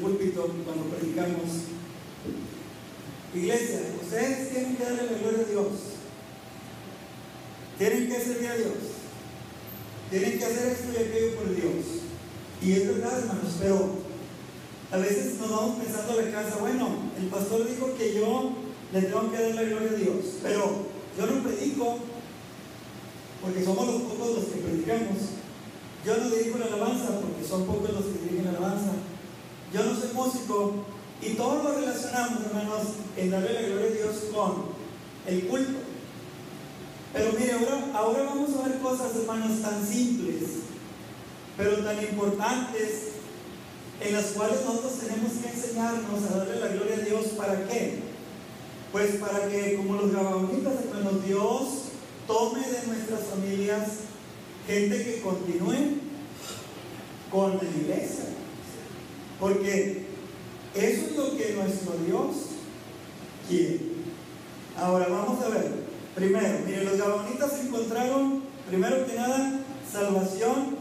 púlpito cuando predicamos, iglesia, ustedes tienen que darle la gloria a Dios, tienen que servir a Dios, tienen que hacer esto y aquello por Dios. Y es verdad, hermanos, pero a veces nos vamos pensando a la casa, bueno, el pastor dijo que yo le tengo que dar la gloria a Dios, pero yo no predico, porque somos los pocos los que predicamos. Yo no dirijo la alabanza, porque son pocos los que dirigen la alabanza. Yo no soy músico, y todo lo relacionamos, hermanos, en darle la gloria a Dios con el culto. Pero mire, ahora, ahora vamos a ver cosas, hermanos, tan simples, pero tan importantes, en las cuales nosotros tenemos que enseñarnos a darle la gloria a Dios. ¿Para qué? Pues para que, como los gabaonitas, hermanos, Dios tome de nuestras familias gente que continúe con la iglesia. Porque eso es lo que nuestro Dios quiere. Ahora vamos a ver. Primero, miren, los gabonitas encontraron, primero que nada, salvación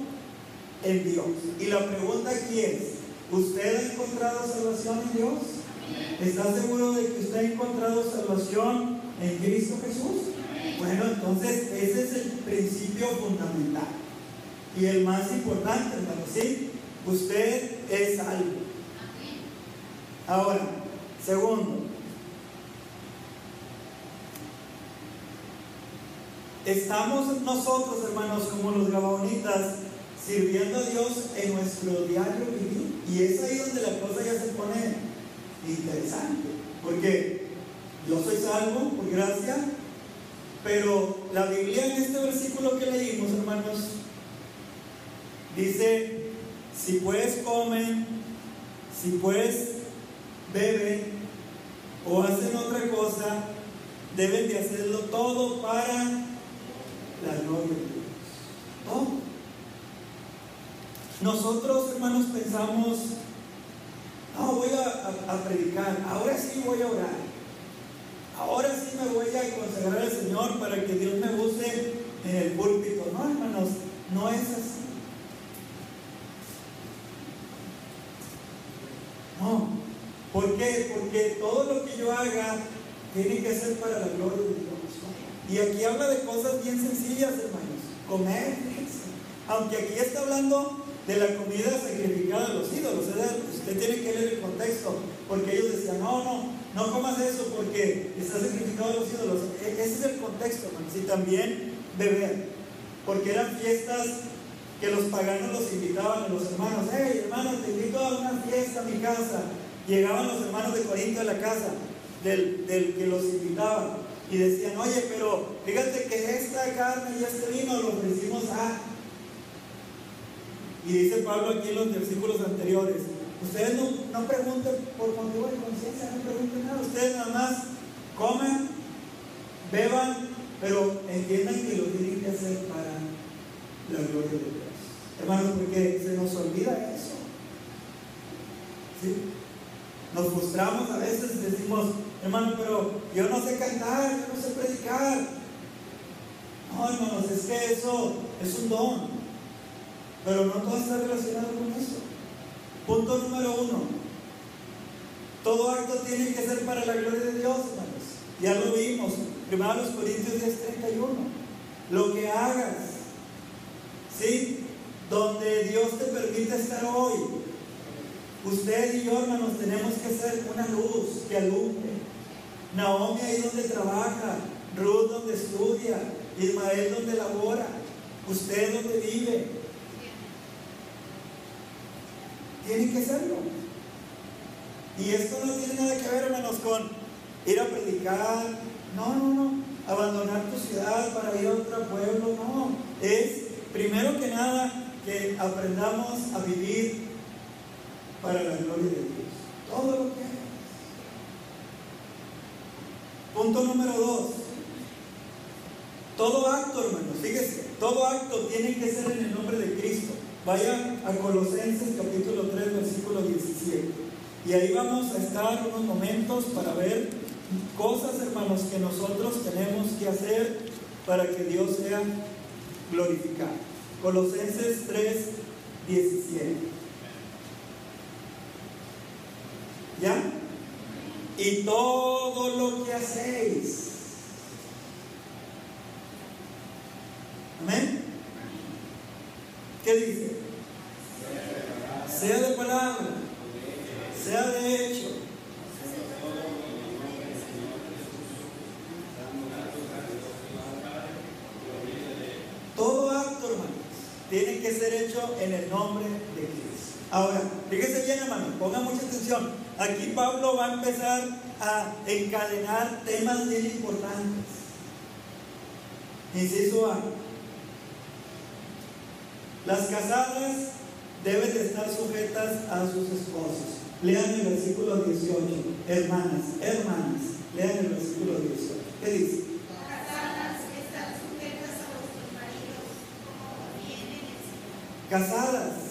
en Dios. Y la pregunta aquí es, ¿usted ha encontrado salvación en Dios? ¿Está seguro de que usted ha encontrado salvación en Cristo Jesús? Bueno, entonces ese es el principio fundamental. Y el más importante, hermano, ¿sí? Usted es salvo. Ahora, segundo, estamos nosotros, hermanos, como los gabaonitas, sirviendo a Dios en nuestro diario vivir. Y es ahí donde la cosa ya se pone interesante. Porque yo soy salvo por gracia, pero la Biblia en este versículo que leímos, hermanos, dice, si pues comen, si pues beben o hacen otra cosa, deben de hacerlo todo para la gloria de Dios. Nosotros, hermanos, pensamos, no, voy a, a, predicar, ahora sí voy a orar. Ahora sí me voy a consagrar al Señor para que Dios me use en el púlpito. No, hermanos, no es así. No, ¿Por qué? Porque todo lo que yo haga tiene que ser para la gloria de Dios. Y aquí habla de cosas bien sencillas, hermanos. Comer, aunque aquí está hablando de la comida sacrificada de los ídolos. Usted tiene que leer el contexto, porque ellos decían, no, no, no comas eso porque está sacrificado a los ídolos. E-, ese es el contexto, hermanos. Y también beber, porque eran fiestas que los paganos los invitaban a los hermanos. Hey, hermanos, te invito a una fiesta a mi casa. Llegaban los hermanos de Corinto a la casa del, que los invitaba y decían, oye, pero fíjate que esta carne y este vino lo ofrecimos a... Y dice Pablo aquí en los versículos anteriores, ustedes no, no pregunten por motivo de conciencia, no pregunten nada, ustedes nada más comen, beban, pero entiendan que lo tienen que hacer para la gloria de Dios. Hermanos, porque se nos olvida eso. ¿Sí? Nos frustramos a veces y decimos, hermano, pero yo no sé cantar, yo no sé predicar. No, hermanos, es que eso es un don. Pero no todo está relacionado con eso. Punto número uno. Todo acto tiene que ser para la gloria de Dios, hermanos. Ya lo vimos. Primero los Corintios 10, 31. Lo que hagas, ¿sí? Donde Dios te permite estar hoy, Usted y yo, hermanos, tenemos que ser una luz que alumbre. Naomi ahí donde trabaja, Ruth donde estudia, Ismael donde labora, usted donde vive. Tiene que serlo. Y esto no tiene nada que ver, hermanos, con ir a predicar. No, no, no. Abandonar tu ciudad para ir a otro pueblo. No. Es, primero que nada, que aprendamos a vivir para la gloria de Dios. Todo lo que hagas. Punto número dos. Todo acto, hermanos, fíjese, todo acto tiene que ser en el nombre de Cristo. Vaya a Colosenses capítulo 3, versículo 17. Y ahí vamos a estar unos momentos para ver cosas, hermanos, que nosotros tenemos que hacer para que Dios sea glorificado. Colosenses 3, 17. ¿Ya? Y todo lo que hacéis. Amén. ¿Qué dice? Sea de palabra, sea de hecho. Todo acto, hermanos, tiene que ser hecho en el nombre de Cristo. Ahora, fíjese bien, hermano, ponga mucha atención. Aquí Pablo va a empezar a encadenar temas bien importantes. Inciso A. Las casadas deben de estar sujetas a sus esposos. Lean el versículo 18. Hermanas, hermanas, lean el versículo 18. ¿Qué dice? Casadas están sujetas a vuestros maridos, como. Casadas,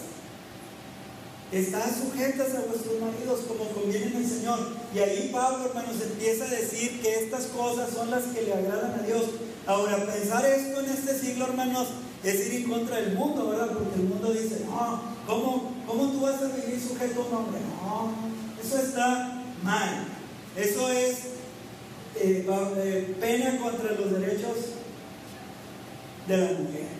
están sujetas a vuestros maridos como conviene en el Señor. Y ahí Pablo, hermanos, empieza a decir que estas cosas son las que le agradan a Dios. Ahora, pensar esto en este siglo, hermanos, es ir en contra del mundo, ¿verdad? Porque el mundo dice, no, ¿cómo, cómo tú vas a vivir sujeto a un hombre? No, eso está mal. Eso es eh, eh, pena contra los derechos de la mujer.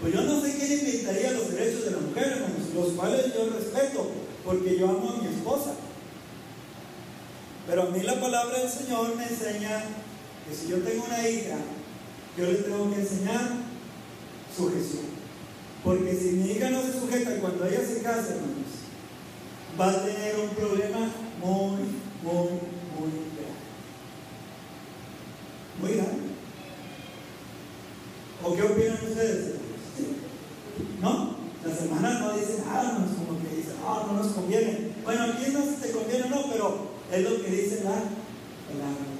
Pues yo no sé quién inventaría los derechos de la mujer, hermanos, los cuales yo respeto, porque yo amo a mi esposa. Pero a mí la palabra del Señor me enseña que si yo tengo una hija, yo le tengo que enseñar sujeción. Porque si mi hija no se sujeta cuando ella se case, hermanos, va a tener un problema muy, muy, muy grande. Muy grande. ¿O qué opinan ustedes? ¿No? Las hermanas no dicen nada, hermanos, como que dicen, ah, no nos conviene. Bueno, no si te conviene no, pero es lo que dice la palabra.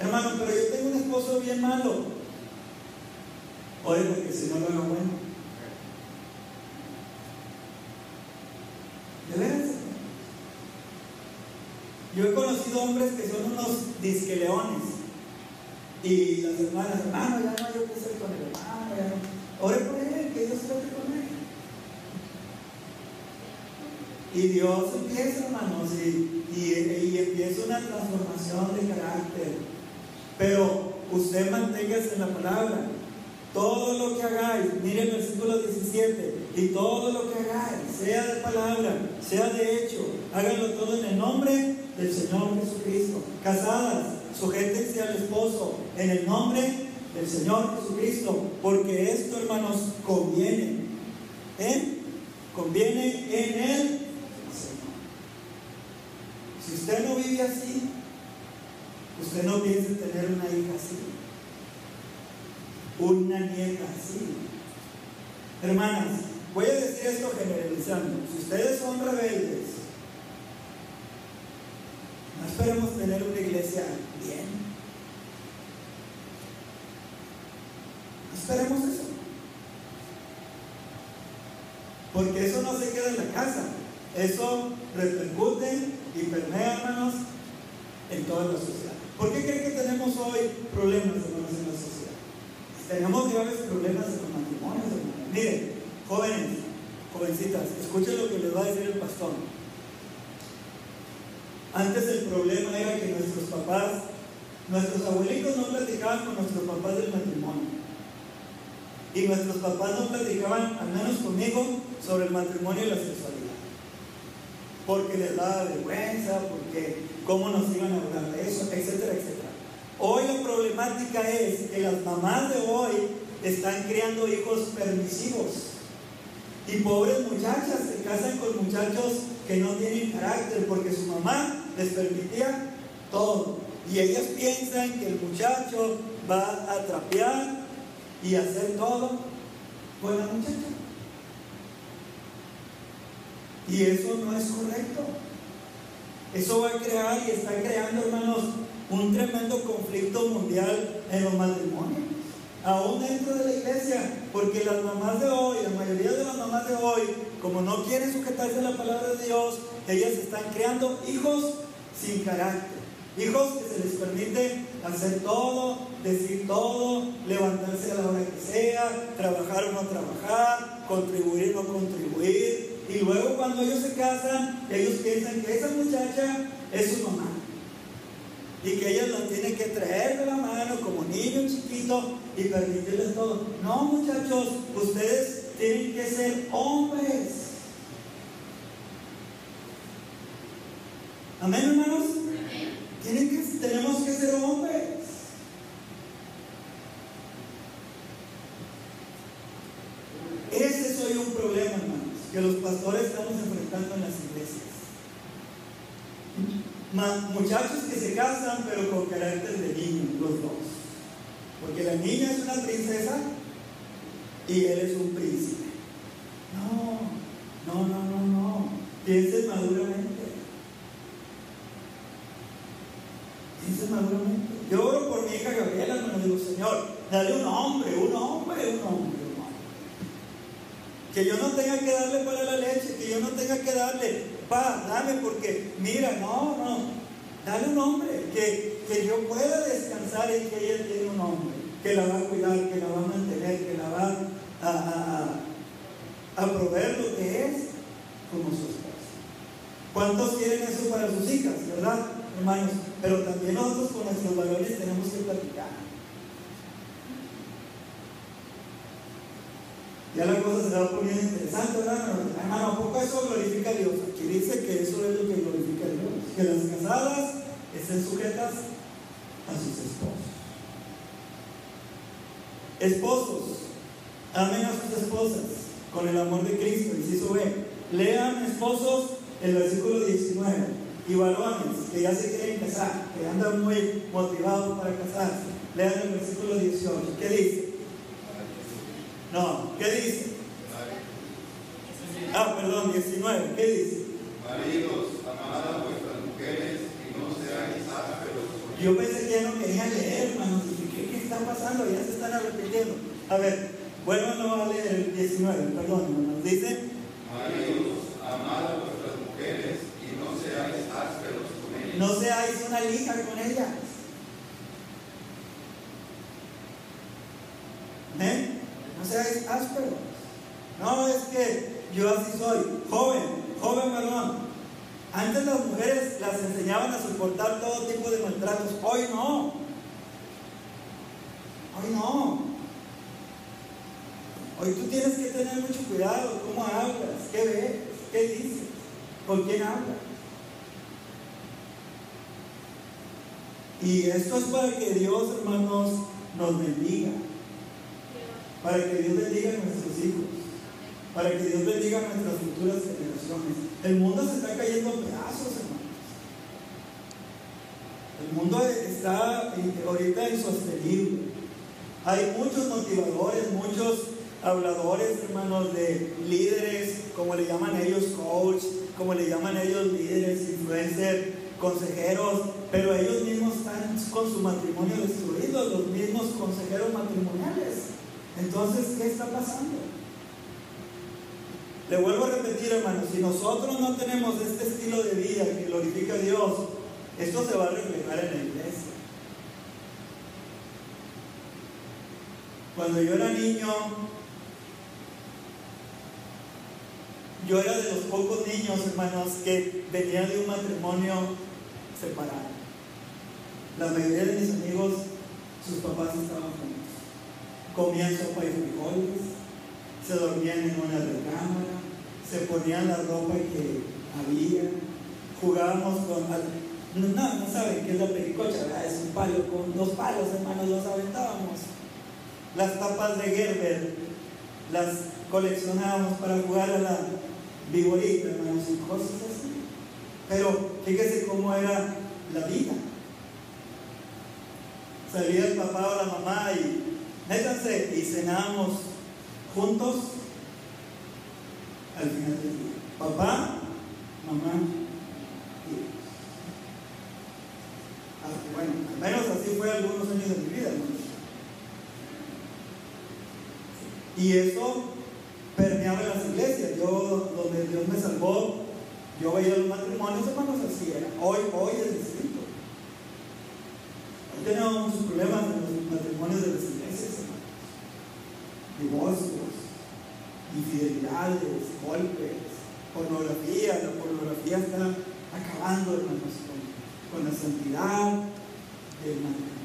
Hermano, pero yo tengo un esposo bien malo. Oye, porque si no lo hago bueno. ¿De veras? Yo he conocido hombres que son unos disqueleones. Y las hermanas, hermano, ya no que hacer con el hermano, ya no. Ore por él, Y Dios empieza, hermanos, y, y, y empieza una transformación de carácter. Pero usted manténgase en la palabra. Todo lo que hagáis, mire el versículo 17, y todo lo que hagáis, sea de palabra, sea de hecho, háganlo todo en el nombre del Señor Jesucristo. Casadas, sujétense al esposo en el nombre del Señor Jesucristo, porque esto, hermanos, conviene. ¿Eh? Conviene en el Señor. Si usted no vive así, usted no piensa tener una hija así una nieta así. Hermanas, voy a decir esto generalizando. Si ustedes son rebeldes, no esperemos tener una iglesia bien. Esperemos eso. Porque eso no se queda en la casa. Eso repercute y permea, hermanos, en toda la sociedad. ¿Por qué creen que tenemos hoy problemas, hermanos, en la sociedad? Tenemos graves problemas en los matrimonios, hermanos. Miren, jóvenes, jovencitas, escuchen lo que les va a decir el pastor. Antes el problema era que nuestros papás, nuestros abuelitos no platicaban con nuestros papás del matrimonio. Y nuestros papás no platicaban, al menos conmigo, sobre el matrimonio y la sexualidad. Porque les daba vergüenza, porque cómo nos iban a hablar de eso, etcétera, etcétera. Hoy la problemática es que las mamás de hoy están criando hijos permisivos. Y pobres muchachas se casan con muchachos que no tienen carácter porque su mamá les permitía todo. Y ellas piensan que el muchacho va a trapear y hacer todo con la muchacha. Y eso no es correcto. Eso va a crear y está creando, hermanos, un tremendo conflicto mundial en los matrimonios. Aún dentro de la iglesia, porque las mamás de hoy, la mayoría de las mamás de hoy, como no quieren sujetarse a la palabra de Dios, ellas están creando hijos sin carácter, hijos que se les permite hacer todo, decir todo, levantarse a la hora que sea, trabajar o no trabajar, contribuir o no contribuir. Y luego cuando ellos se casan, ellos piensan que esa muchacha es su mamá. Y que ellos la tienen que traer de la mano como niño chiquito y permitirles todo. No, muchachos, ustedes tienen que ser hombres. Amén, hermanos. Tienen que, tenemos que ser hombres. Ese es hoy un problema, hermanos, que los pastores estamos enfrentando en las iglesias. Ma- muchachos que se casan, pero con carácter de niños, los dos. Porque la niña es una princesa y él es un príncipe. No, no, no, no, no. Piensen maduramente. Piensen maduramente. Yo oro por mi hija Gabriela, hermano, digo, Señor, dale un hombre, un hombre, un hombre. Que yo no tenga que darle para la leche, que yo no tenga que darle, pa, dame, porque mira, no, no, dale un hombre, que, que yo pueda descansar en que ella tiene un hombre, que la va a cuidar, que la va a mantener, que la va a, a, a, proveer lo que es como su esposa. ¿Cuántos quieren eso para sus hijas, verdad, hermanos? Pero también nosotros con nuestros valores tenemos que platicar. Ya la cosa se va poniendo interesante, ¿verdad? Hermano, ¿a poco eso glorifica a Dios? Aquí dice que eso es lo que glorifica a Dios. Que las casadas estén sujetas a sus esposos. Esposos, amen a sus esposas con el amor de Cristo. Inciso B. Lean, esposos, el versículo 19. Y varones que ya se quieren casar, que andan muy motivados para casarse. Lean el versículo 18. ¿Qué dice? No, ¿qué dice? Ah, perdón, 19. ¿Qué dice? Maridos, amad a vuestras mujeres y no seáis ásperos con Yo pensé que ya no querían leer, hermanos. ¿qué, ¿qué está pasando? Ya se están repitiendo. A ver, vuélvanlo a leer el 19, perdón, hermanos. Dice, Maridos, amad a vuestras mujeres y no seáis ásperos con ellas. no seáis una lija con ellas. ¿Eh? Seáis ásperos. No, es que yo así soy. Joven, joven varón. Antes las mujeres las enseñaban a soportar todo tipo de maltratos. Hoy no. Hoy no. Hoy tú tienes que tener mucho cuidado cómo hablas, qué ves, qué dices, con quién hablas. Y esto es para que Dios, hermanos, nos bendiga. Para que Dios bendiga a nuestros hijos. Para que Dios bendiga a nuestras futuras generaciones. El mundo se está cayendo a pedazos, hermanos. El mundo está ahorita insostenible. Hay muchos motivadores, muchos habladores, hermanos, de líderes, como le llaman ellos, coach, como le llaman ellos, líderes, influencers, consejeros, pero ellos mismos están con su matrimonio destruido, los mismos consejeros matrimoniales. Entonces, ¿qué está pasando? Le vuelvo a repetir, hermanos, si nosotros no tenemos este estilo de vida que glorifica a Dios, esto se va a reflejar en la iglesia. Cuando yo era niño, yo era de los pocos niños, hermanos, que venían de un matrimonio separado. La mayoría de mis amigos, sus papás estaban juntos. Comían sopa y frijoles, se dormían en una recámara, se ponían la ropa que había, jugábamos con... No, no saben qué es la pericocha. Es un palo con dos palos, hermanos, los aventábamos. Las tapas de Gerber las coleccionábamos para jugar a la vigorita, hermanos, y cosas así. Pero fíjese cómo era la vida. Salía el papá o la mamá y métanse y cenábamos juntos al final del día. Papá, mamá, hijos. Ah, bueno, al menos así fue algunos años de mi vida, hermanos. Y eso permeaba las iglesias. Yo, donde Dios me salvó, yo veía los matrimonios, hermanos, así. Hoy, hoy es distinto. Hoy tenemos problemas en los matrimonios de hermano. Divorcios, infidelidades, golpes, pornografía. La pornografía está acabando, hermanos, con, la santidad del matrimonio.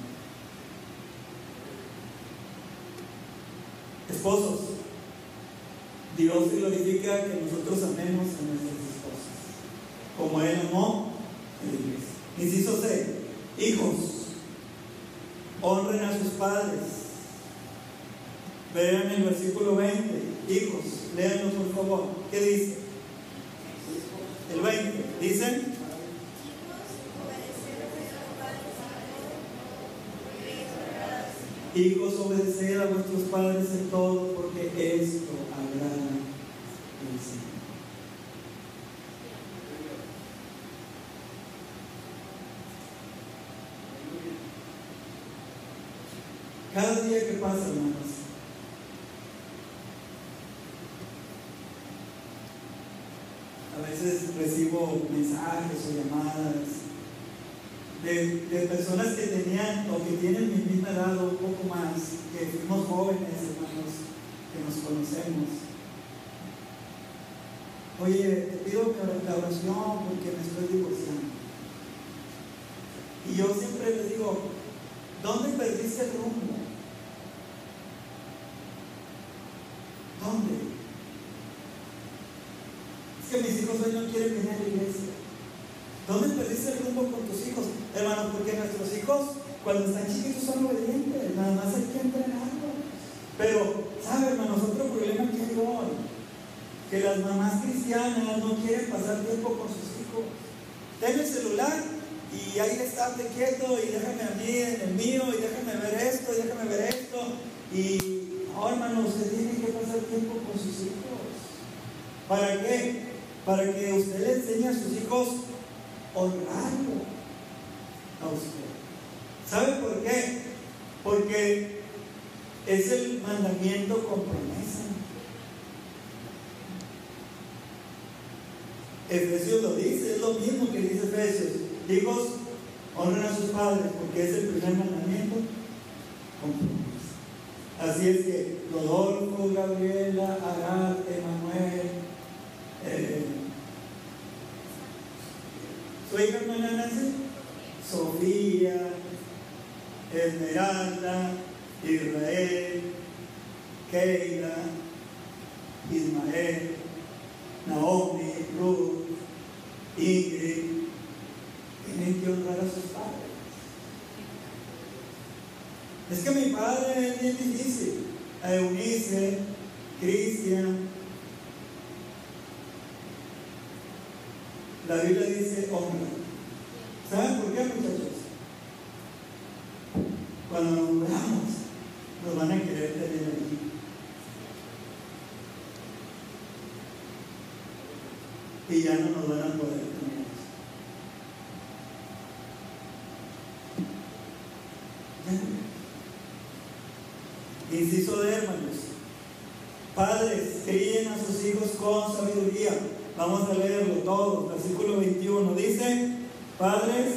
Esposos, Dios glorifica que nosotros amemos a nuestras esposas, como Él amó a la iglesia. Inciso C, hijos, honren a sus padres. Vean el versículo 20, hijos, léanlo por favor. ¿Qué dice? El 20, dicen, hijos, obedecer a vuestros padres en todo, porque esto agrada al Señor. Cada día que pasa, hermanos, a veces mensajes o llamadas de, de personas que tenían o que tienen mi misma edad o un poco más, que fuimos jóvenes, hermanos, que nos conocemos. Oye, te pido que la oración porque me estoy divorciando. Y yo siempre les digo, ¿dónde perdiste el rumbo? ¿Dónde? Es que mis hijos hoy no quieren venir a la iglesia. ¿Dónde perdiste el rumbo con tus hijos? Hermano, porque nuestros hijos, cuando están chiquitos, son obedientes. Nada más hay que entrenarlos. Pero, ¿sabe, hermanos? Otro problema que hay hoy. Que las mamás cristianas no quieren pasar tiempo con sus hijos. Ten el celular y ahí estate quieto y déjame a mí en el mío y déjame ver esto y déjame ver esto. Y, no, hermano, usted tiene que pasar tiempo con sus hijos. ¿Para qué? Para que usted le enseñe a sus hijos honrarlo a usted. ¿Sabe por qué? Porque es el mandamiento con promesa. Efesios lo dice, es lo mismo que dice Efesios. Hijos, honren a sus padres porque es el primer mandamiento con promesa. Así es que Rodolfo, Gabriela, Arad, Emanuel, eh, ¿su hija hermana nace? Sofía, Esmeralda, Israel, Keila, Ismael, Naomi, Ruth, Ingrid, tienen que honrar a sus padres. Es que mi padre es bien difícil. A Eunice, Cristian. La Biblia dice honra. ¿Saben por qué, muchachos? Cuando nos nombramos, nos van a querer tener allí. Y ya no nos van a poder tener. Inciso de hermanos. Padres, críen a sus hijos con sabiduría. Vamos a leerlo todo. 21 dice, Padres,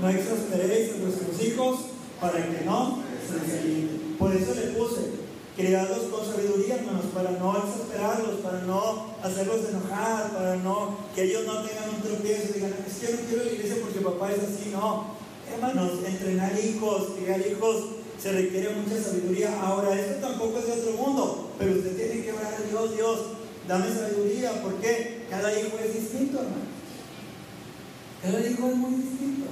no exasperéis a vuestros hijos para que no se desalienten. Por eso le puse, criados con sabiduría, hermanos, para no exasperarlos, para no hacerlos enojar, para no que ellos no tengan un tropiezo y digan, es que no quiero la iglesia porque papá es así, no. Hermanos, entrenar hijos, criar hijos, se requiere mucha sabiduría. Ahora, esto tampoco es de otro mundo, pero usted tiene que orar a Dios, Dios, dame sabiduría, porque cada hijo es distinto, hermano. Cada hijo es muy distinto.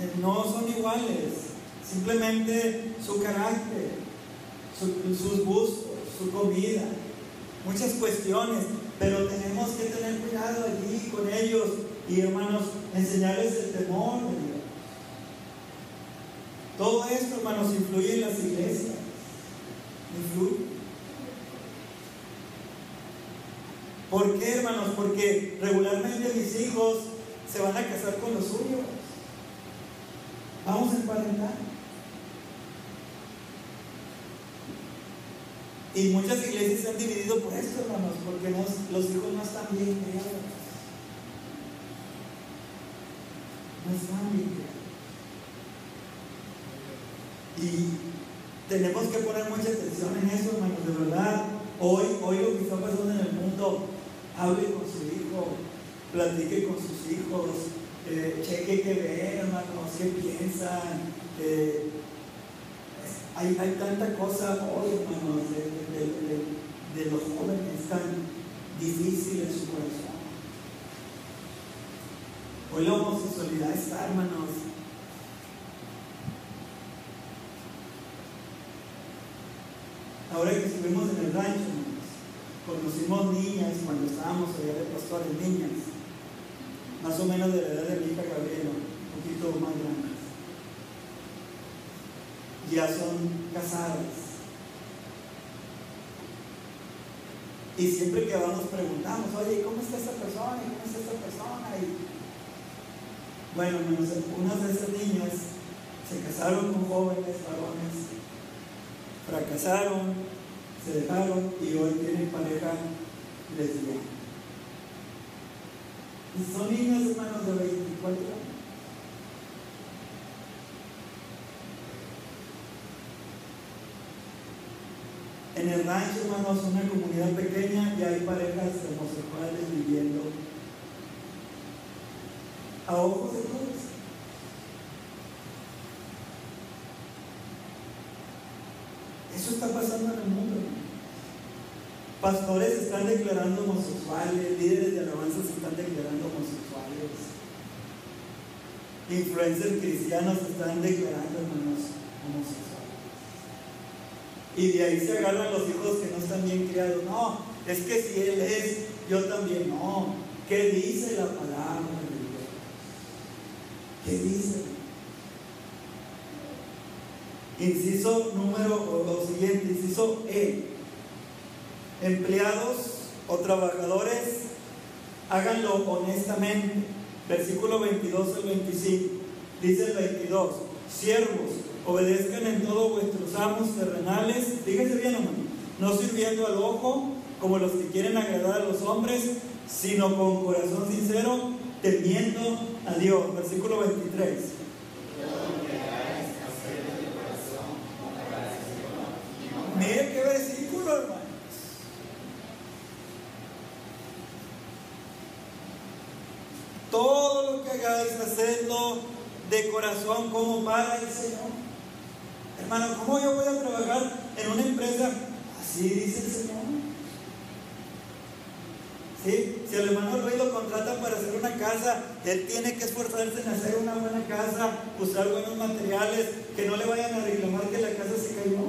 Eh, No son iguales, simplemente su carácter, su- sus gustos, su comida, muchas cuestiones, pero tenemos que tener cuidado allí con ellos y hermanos, enseñarles el temor de Dios. Todo esto, hermanos, influye en las iglesias. Influye. ¿Por qué, hermanos? Porque regularmente mis hijos se van a casar con los suyos. Vamos a emparentar. Y muchas iglesias se han dividido por esto, hermanos, porque los hijos no están bien criados. No están bien criados. Y tenemos que poner mucha atención en eso, hermanos, de verdad. Hoy, hoy lo que está pasando en el mundo, hable con su hijo, platique con sus hijos, eh, cheque qué ven, hermanos, qué piensan. eh, hay, hay tanta cosa hoy, hermanos, de, de- de- de los jóvenes tan difícil en su corazón. Hoy la homosexualidad está, hermanos. Ahora que estuvimos en el rancho, conocimos niñas cuando estábamos allá de pastores, niñas, más o menos de la edad de mi hija Gabriela, un poquito más grandes. Ya son casadas. Y siempre que vamos preguntamos, oye, ¿cómo está esta persona? ¿Y ¿Cómo está esta persona? Y bueno, hermanos, unas de esas niñas se casaron con jóvenes varones, fracasaron, se dejaron y hoy tienen pareja lesbiana. Y son niñas, hermanos, de 24 años. En el rancho, hermanos, una comunidad pequeña, ya hay parejas homosexuales viviendo a ojos de todos. Eso está pasando en el mundo. Pastores están declarando homosexuales, líderes de alabanza se están declarando homosexuales. Influencers cristianos están declarando, hermanos, homosexuales. Y de ahí se agarran los hijos que no están bien criados. No, es que si él es, yo también no. ¿Qué dice la palabra de Dios? ¿Qué dice? Inciso número, o lo siguiente, inciso E. Empleados o trabajadores, háganlo honestamente. Versículo 22 al 25. Dice el 22. Siervos, obedezcan en todo vuestros amos terrenales. Fíjense bien, hermano. No sirviendo al ojo como los que quieren agradar a los hombres, sino con corazón sincero, temiendo a Dios. Versículo 23. Mire qué versículo, hermano. Todo lo que hagáis, hacedlo de corazón como para el Señor. Hermano, ¿cómo yo voy a trabajar en una empresa? Así dice el Señor. ¿Sí? Si el hermano Luis lo contrata para hacer una casa, él tiene que esforzarse en hacer una buena casa, usar buenos materiales, que no le vayan a reclamar que la casa se cayó.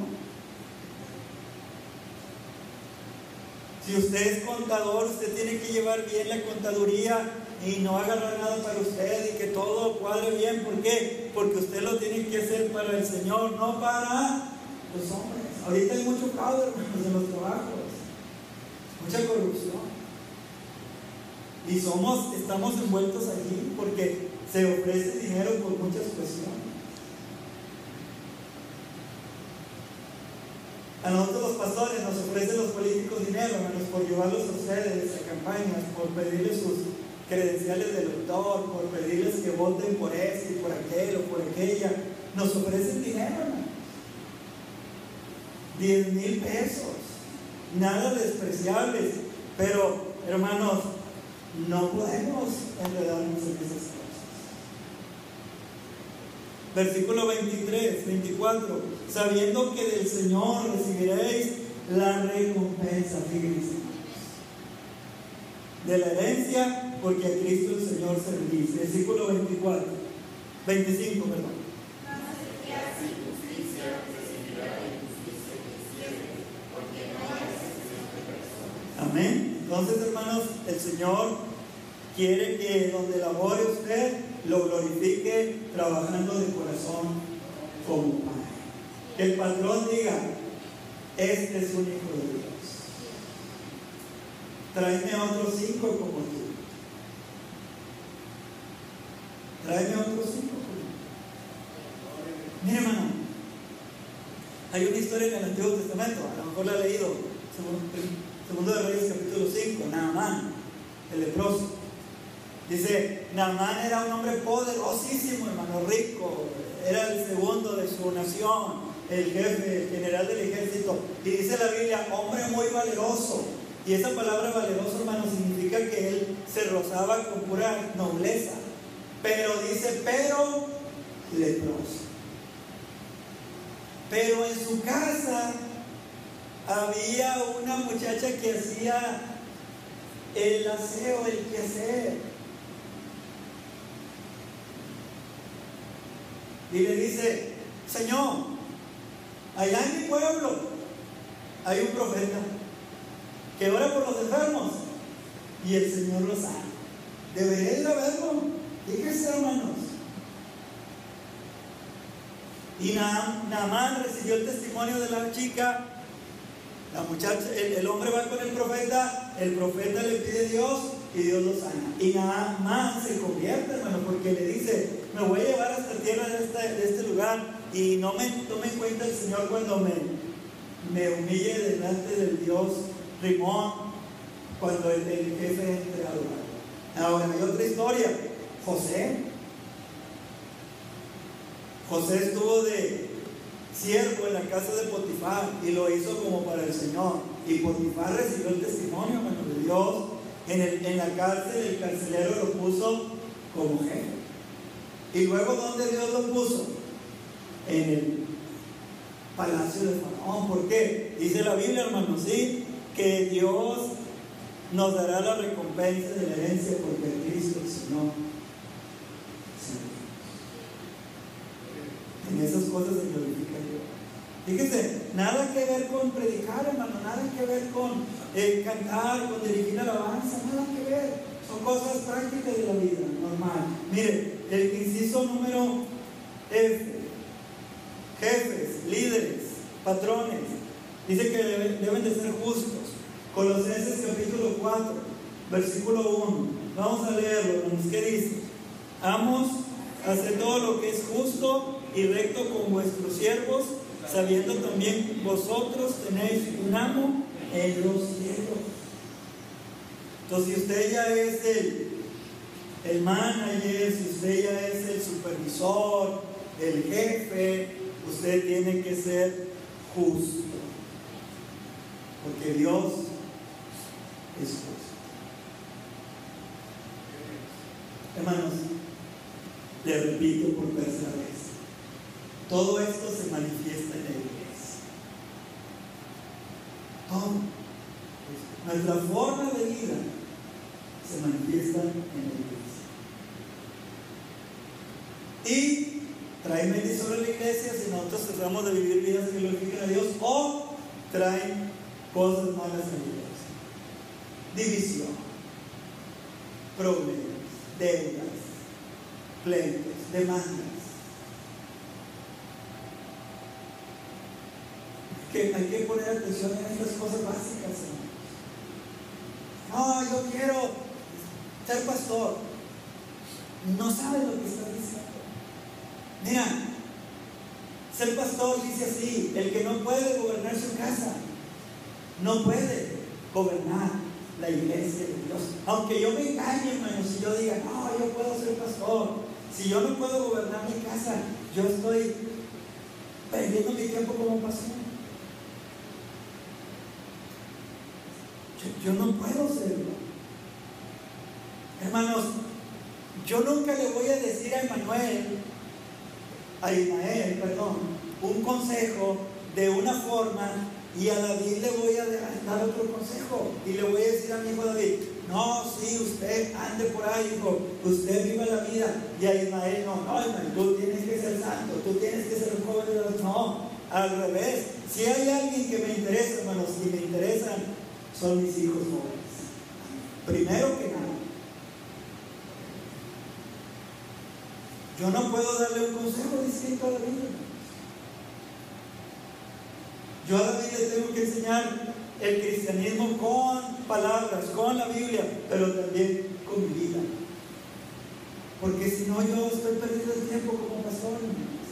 Si usted es contador, usted tiene que llevar bien la contaduría y no agarrar nada para usted y que todo cuadre bien. ¿Por qué? Porque usted lo tiene que hacer para el Señor, no para los hombres. Ahorita hay mucho fraude, hermanos, en los trabajos, mucha corrupción. Y somos, estamos envueltos allí porque se ofrece dinero por muchas cuestiones. A nosotros los pastores nos ofrecen los políticos dinero, hermanos, por llevarlos a ustedes a campañas, por pedirles sus credenciales de doctor, por pedirles que voten por esto y por aquello, por aquella. Nos ofrecen dinero, hermanos. 10 mil pesos. Nada despreciables. Pero, hermanos, no podemos enredarnos en esas cosas. Versículo 23, 24. Sabiendo que del Señor recibiréis la recompensa, fíjense. De la herencia, porque a Cristo el Señor servís. Versículo 24. 25, perdón. Amén. Entonces, hermanos, el Señor quiere que donde labore usted lo glorifique trabajando de corazón como Padre. Que el patrón diga, este es un hijo de Dios. Tráeme a otros cinco como tú. Tráeme otros. Mira, hermano, hay una historia en el Antiguo Testamento, a lo mejor la ha leído, segundo de Reyes capítulo 5, Naamán, el leproso. Dice, Naamán era un hombre poderosísimo, hermano, rico, era el segundo de su nación, el jefe, el general del ejército. Y dice la Biblia, hombre muy valeroso. Y esa palabra valeroso, hermano, significa que él se rozaba con pura nobleza. Pero dice, pero leproso. Pero en su casa había una muchacha que hacía el aseo, el quehacer. Y le dice, Señor, allá en mi pueblo hay un profeta que ora por los enfermos y el Señor lo sana. Debería ir a verlo. Fíjense, hermanos. Y Naamán recibió el testimonio de la chica. La muchacha, el, el, hombre va con el profeta, el profeta le pide a Dios y Dios lo sana. Y Naamán se convierte, hermano, porque le dice, me voy a llevar hasta tierra de este, de este lugar y no me tome en cuenta el Señor cuando me, me humille delante del Dios Rimón, cuando el, el jefe entre lugar. Ahora hay otra historia. José. José estuvo de siervo en la casa de Potifar y lo hizo como para el Señor. Y Potifar recibió el testimonio hermano, de Dios. En, el, en la cárcel el carcelero lo puso como jefe. Y luego, ¿dónde Dios lo puso? En el palacio de Faraón. ¿Por qué? Dice la Biblia, hermano, sí, que Dios nos dará la recompensa de la herencia porque Cristo, Señor, en esas cosas se glorifica Dios. Fíjese, nada que ver con predicar, hermano, nada que ver con eh, cantar, con dirigir alabanza, nada que ver. Son cosas prácticas de la vida, normal. Mire, el inciso número F, jefes, líderes, patrones, dice que deben, de ser justos. Colosenses capítulo 4, versículo 1. Vamos a leerlo. ¿Qué dice? Amos, hacer todo lo que es justo y recto con vuestros siervos, sabiendo también vosotros tenéis un amo en los cielos. Entonces, si usted ya es el, el manager, si usted ya es el supervisor, el jefe, usted tiene que ser justo. Porque Dios es justo. Hermanos, le repito por tercera vez, todo esto se manifiesta en la iglesia. Todo. Nuestra forma de vida se manifiesta en la iglesia. Y trae bendición a la iglesia si nosotros tratamos de vivir vidas que glorifican a Dios o traen cosas malas a iglesia. División, problemas, deudas, pleitos, demandas. Que hay que poner atención en estas cosas básicas, hermanos. No, yo quiero ser pastor. No sabe lo que está diciendo. Mira, ser pastor dice así, el que no puede gobernar su casa, no puede gobernar la iglesia de Dios. Aunque yo me engañe, hermano, si yo diga, no, yo puedo ser pastor, si yo no puedo gobernar mi casa, yo estoy perdiendo mi tiempo como pastor. Yo, yo no puedo serlo. Hermanos, yo nunca le voy a decir a Emanuel, a Ismael, perdón, un consejo de una forma y a David le voy a dar otro consejo y le voy a decir a mi hijo David, no, sí, usted ande por ahí, hijo, usted viva la vida. Y a Ismael, no, no, Ismael, tú tienes que ser santo, tú tienes que ser joven de los... No, al revés. Si hay alguien que me interesa, hermanos, si me interesan, son mis hijos jóvenes. Primero que nada. Yo no puedo darle un consejo distinto a David. hermanos. Yo a David le tengo que enseñar el cristianismo con palabras, con la Biblia, pero también con mi vida. Porque si no, yo estoy perdiendo el tiempo como pastor,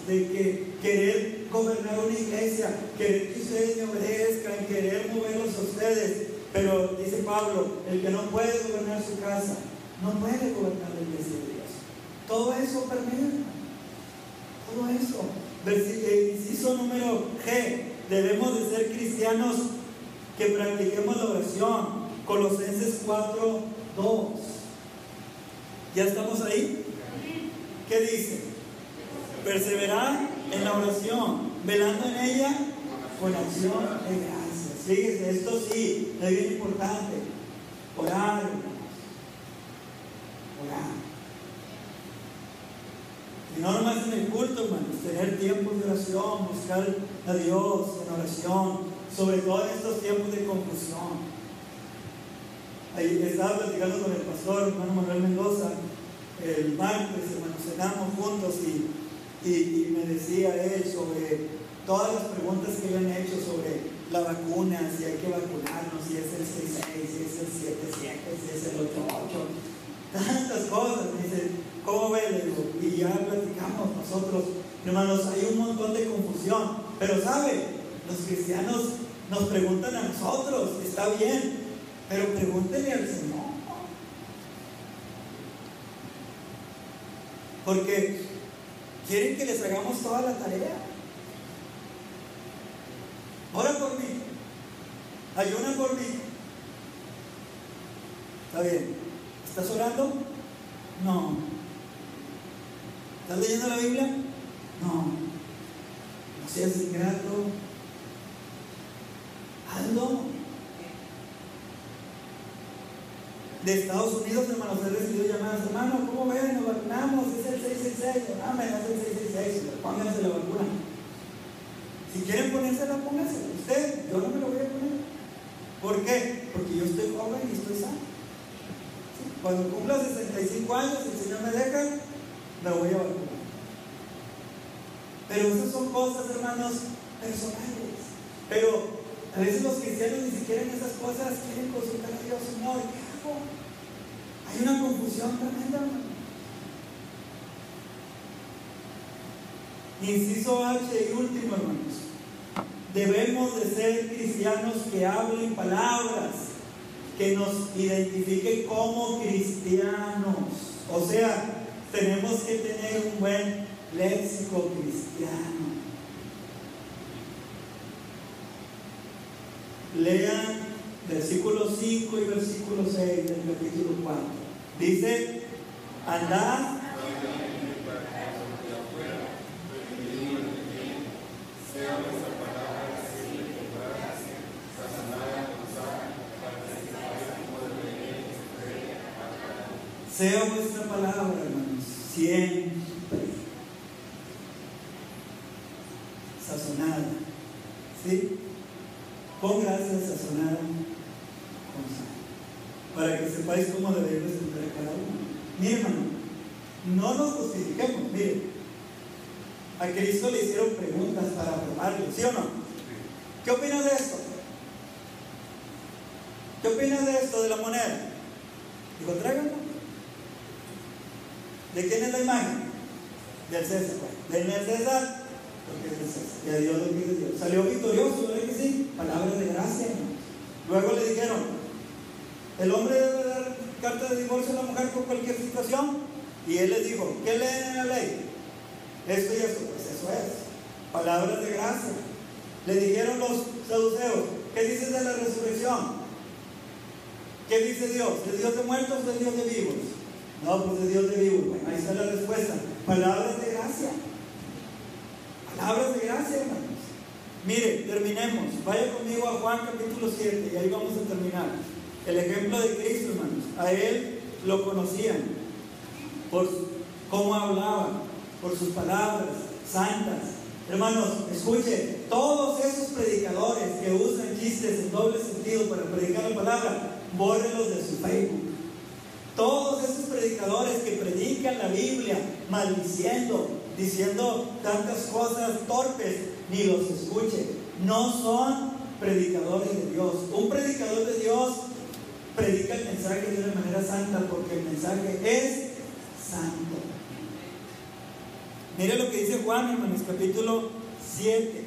de que querer gobernar una iglesia, querer que ustedes me obedezcan, querer moverlos a ustedes. Pero dice Pablo, el que no puede gobernar su casa, no puede gobernar la iglesia de Dios. Todo eso hermano. Todo eso. Eh, Inciso número G. Debemos de ser cristianos que practiquemos la oración. Colosenses 4, 2. ¿Ya estamos ahí? ¿Qué dice? Perseverar en la oración, velando en ella con acción de gracias. Fíjense, esto sí es bien importante. Orar, orar. Y no nomás en el culto, hermanos, tener tiempos de oración, buscar a Dios en oración, sobre todo en estos tiempos de confusión. Ahí estaba platicando con el pastor hermano Manuel Mendoza el martes, hermanos, cenamos juntos y, y, me decía él sobre todas las preguntas que le han hecho sobre la vacuna, si hay que vacunarnos, si es el 6-6, si es el 7-7, si es el 8-8, tantas cosas. Me dice, ¿cómo ve? Le digo, y ya platicamos nosotros, hermanos, hay un montón de confusión, pero ¿sabe? Los cristianos nos preguntan a nosotros, está bien, pero pregúntenle al Señor. Porque quieren que les hagamos toda la tarea. Ora por mí. Ayuna por mí. Está bien. ¿Estás orando? No. ¿Estás leyendo la Biblia? No. No seas ingrato. Hazlo. De Estados Unidos, hermanos, he recibido llamadas, hermano, ¿cómo ven? Nos vacunamos, es el 666, ah, me el 666, pónganse la vacuna. Si quieren ponérsela, póngansela. Usted, yo no me lo voy a poner. ¿Por qué? Porque yo estoy joven y estoy sano. Cuando cumpla 65 años, el Señor me deja, me voy a vacunar. Pero esas son cosas, hermanos, personales. Pero a veces los cristianos ni siquiera en esas cosas quieren consultar a Dios, Señor, Hay una confusión tremenda. Inciso H y último, hermanos. Debemos de ser cristianos que hablen palabras que nos identifiquen como cristianos. O sea, tenemos que tener un buen léxico cristiano. Lean versículo 5 y versículo 6 del capítulo 4. Dice, andad sea vuestra palabra, hermanos, siempre sazonada, ¿sí? Con gracia sazonada con sal, para que sepáis cómo debemos entrar a cada uno. Mi hermano, no nos justifiquemos, mire, a Cristo le hicieron preguntas para probarlo, ¿sí o no? ¿Qué opinas de esto? ¿Qué opinas de esto de la moneda? Dijo, tráiganlo. ¿De quién es la imagen? Del César. Denle al César, porque es del César. Y a Dios lo que de Dios. Salió victorioso, ¿verdad que sí? Palabras de gracia. hermanos. Luego le dijeron, ¿el hombre dar carta de divorcio a la mujer por cualquier situación? Y él les dijo, ¿qué leen en la ley? Esto y esto, pues eso es. Palabras de gracia. Le dijeron los saduceos, ¿qué dices de la resurrección? ¿Qué dice Dios? ¿Es Dios de muertos o es Dios de vivos? No, pues es Dios de vivos. Ahí está la respuesta. Palabras de gracia. Palabras de gracia, hermanos. Mire, terminemos. Vaya conmigo a Juan capítulo 7 y ahí vamos a terminar. El ejemplo de Cristo, hermanos. A Él lo conocían por cómo hablaba, por sus palabras santas. Hermanos, escuche, todos esos predicadores que usan chistes en doble sentido para predicar la palabra, bórrenlos de su Facebook. Todos esos predicadores que predican la Biblia maldiciendo, diciendo tantas cosas torpes, ni los escuche. No son predicadores de Dios. Un predicador de Dios predica el mensaje de una manera santa porque el mensaje es santo. Mire lo que dice Juan, hermanos, capítulo 7.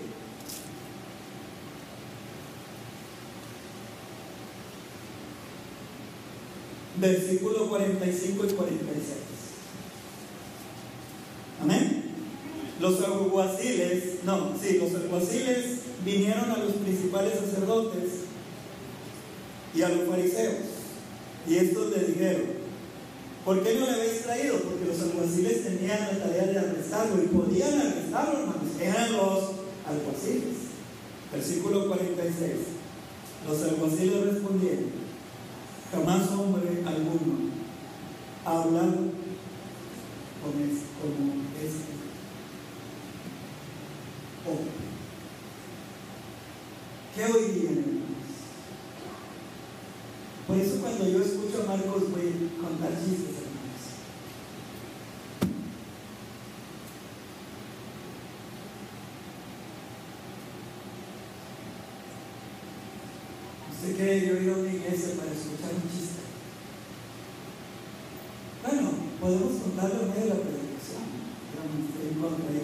Versículos 45 y 46. Amén. Los alguaciles, no, sí, los alguaciles vinieron a los principales sacerdotes y a los fariseos. Y estos le dijeron, ¿por qué no le habéis traído? Porque los alguaciles tenían la tarea de arrestarlo y podían arrestarlo, hermanos. Eran los alguaciles. Versículo 46. Los alguaciles respondieron, jamás hombre alguno ha hablado con este, como este hombre. ¿Qué oirían, hermanos? Por eso cuando yo escucho contar chistes, hermanos. ¿Usted yo ido a una iglesia para escuchar un chiste? Bueno, podemos contarlo en medio de la predicación.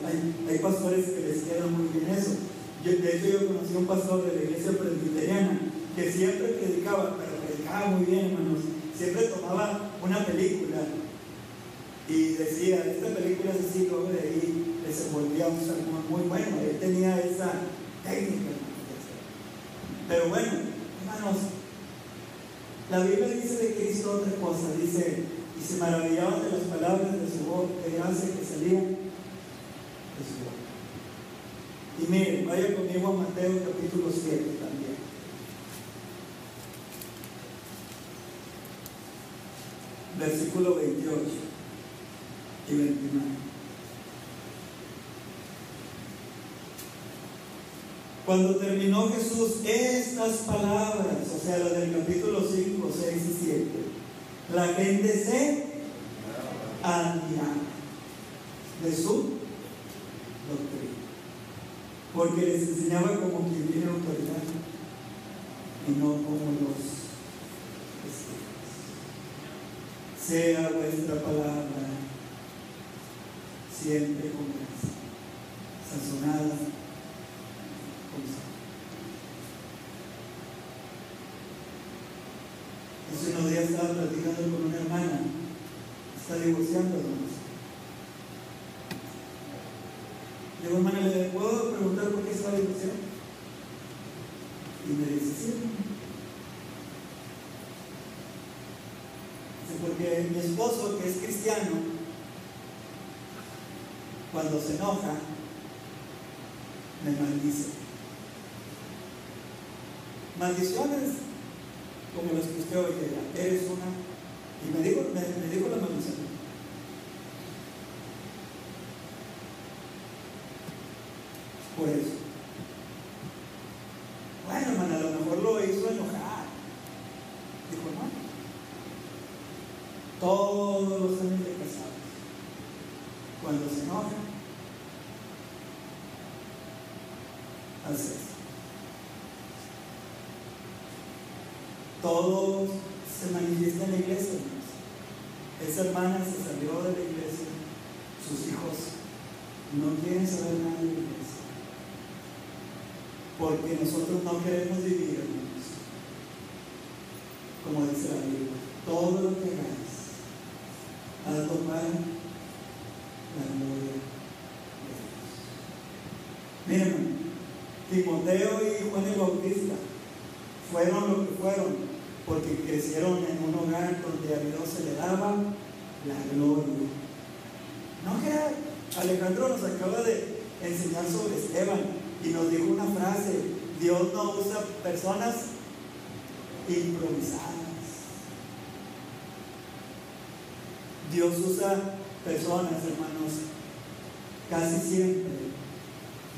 Hay- hay pastores que les queda muy bien eso. Yo, de hecho, yo conocí a un pastor de la iglesia presbiteriana que siempre predicaba, pero predicaba muy bien, hermanos. Siempre tomaba una película y decía, esta película es así, luego de ahí desenvolvía un sermón muy bueno. Él tenía esa técnica. Pero bueno, hermanos, la Biblia dice de Cristo otra cosa, dice, y se maravillaban de las palabras de su voz, de gracia que salían de su boca. Y miren, vaya conmigo a Mateo capítulo 7 también. Versículo 28 y 29. Cuando terminó Jesús estas palabras, o sea, las del capítulo 5, 6 y 7, la gente se admiraba de su doctrina, porque les enseñaba como quien tiene autoridad y no como los testigos. Sea vuestra palabra siempre con gracia, sazonada con sal. Hace unos días estaba platicando con una hermana, está divorciando, hermanos. Le digo, hermana, ¿le puedo preguntar por qué está divorciando? Y me dice, sí, hermano. Mi esposo, que es cristiano, cuando se enoja, me maldice. Maldiciones como las que usted oye, eres una. Y me dijo, me, me dijo la maldición. Por eso. Bueno, hermana, a lo mejor lo hizo enojar. Dijo, no. Todos los años de casados, cuando se enojan, hace eso. Todo se manifiesta en la iglesia, hermanos. Esa hermana se salió de la iglesia, sus hijos no quieren saber nada de la iglesia. Porque nosotros no queremos vivir, hermanos. Como dice la Biblia, todo lo que hagáis, haz tomar la gloria de Dios. Miren, hermano, Timoteo y Juan el Bautista fueron lo que fueron porque crecieron en un hogar donde a Dios se le daba la gloria. No que Alejandro enseñar sobre Esteban y nos dijo una frase, Dios no usa personas improvisadas. Dios usa personas, hermanos, casi siempre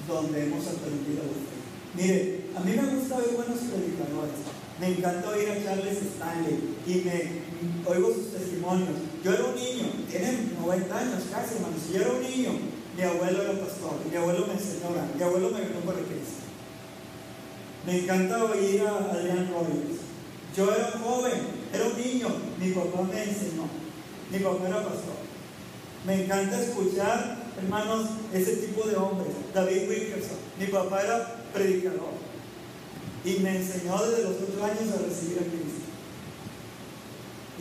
donde hemos aprendido la fe. Mire, a mí me gusta oír buenos predicadores. Me encanta oír a Charles Stanley y me oigo sus testimonios. Yo era un niño, tienen 90 años casi, hermanos. Yo era un niño, mi abuelo era pastor, mi abuelo me enseñó, mi abuelo me ganó para Cristo. Me encanta oír a Adrián Robbins. Yo era joven, era un niño, mi papá me enseñó. Mi papá era pastor. Me encanta escuchar, hermanos, ese tipo de hombres. David Wilkerson, mi papá era predicador. Y me enseñó desde los ocho años a recibir a Cristo.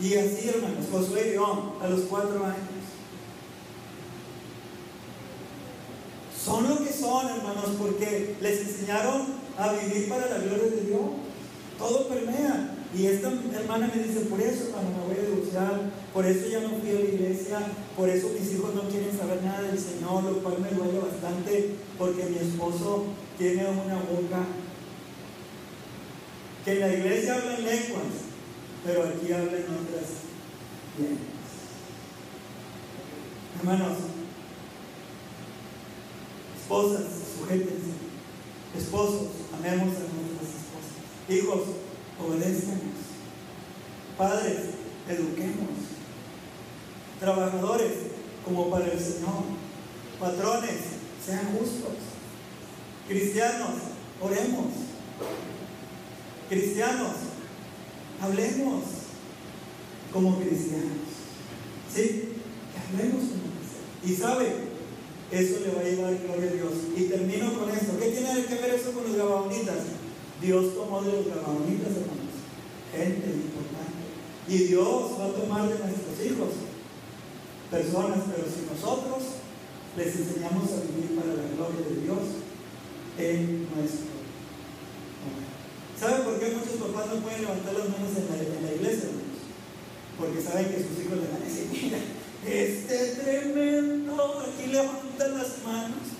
Y así, hermanos, Josué León, a los cuatro años. Son lo que son hermanos, porque les enseñaron a vivir para la gloria de Dios. Todo permea. Y esta hermana me dice, por eso hermano me voy a divorciar, por eso ya no fui a la iglesia, por eso mis hijos no quieren saber nada del Señor, lo cual me duele bastante porque mi esposo tiene una boca que en la iglesia habla en lenguas, pero aquí habla en otras lenguas. Hermanos, esposas, sujétense, esposos, amemos a nuestras esposas, hijos, obedezcanos, padres, eduquemos, trabajadores, como para el Señor, patrones, sean justos, cristianos, oremos, cristianos, hablemos como cristianos, ¿sí? Que hablemos como cristianos. Y sabe, eso le va a llevar gloria a Dios. Y termino con esto. ¿Qué tiene que ver eso con los gabaonitas? Dios tomó de los gabaonitas, hermanos, gente importante. Y Dios va a tomar de nuestros hijos personas, pero si nosotros les enseñamos a vivir para la gloria de Dios en nuestro. ¿Saben por qué muchos papás no pueden levantar las manos en la, iglesia, hermanos? Porque saben que sus hijos les van a decir, mira, este tremendo, aquí levantan las manos.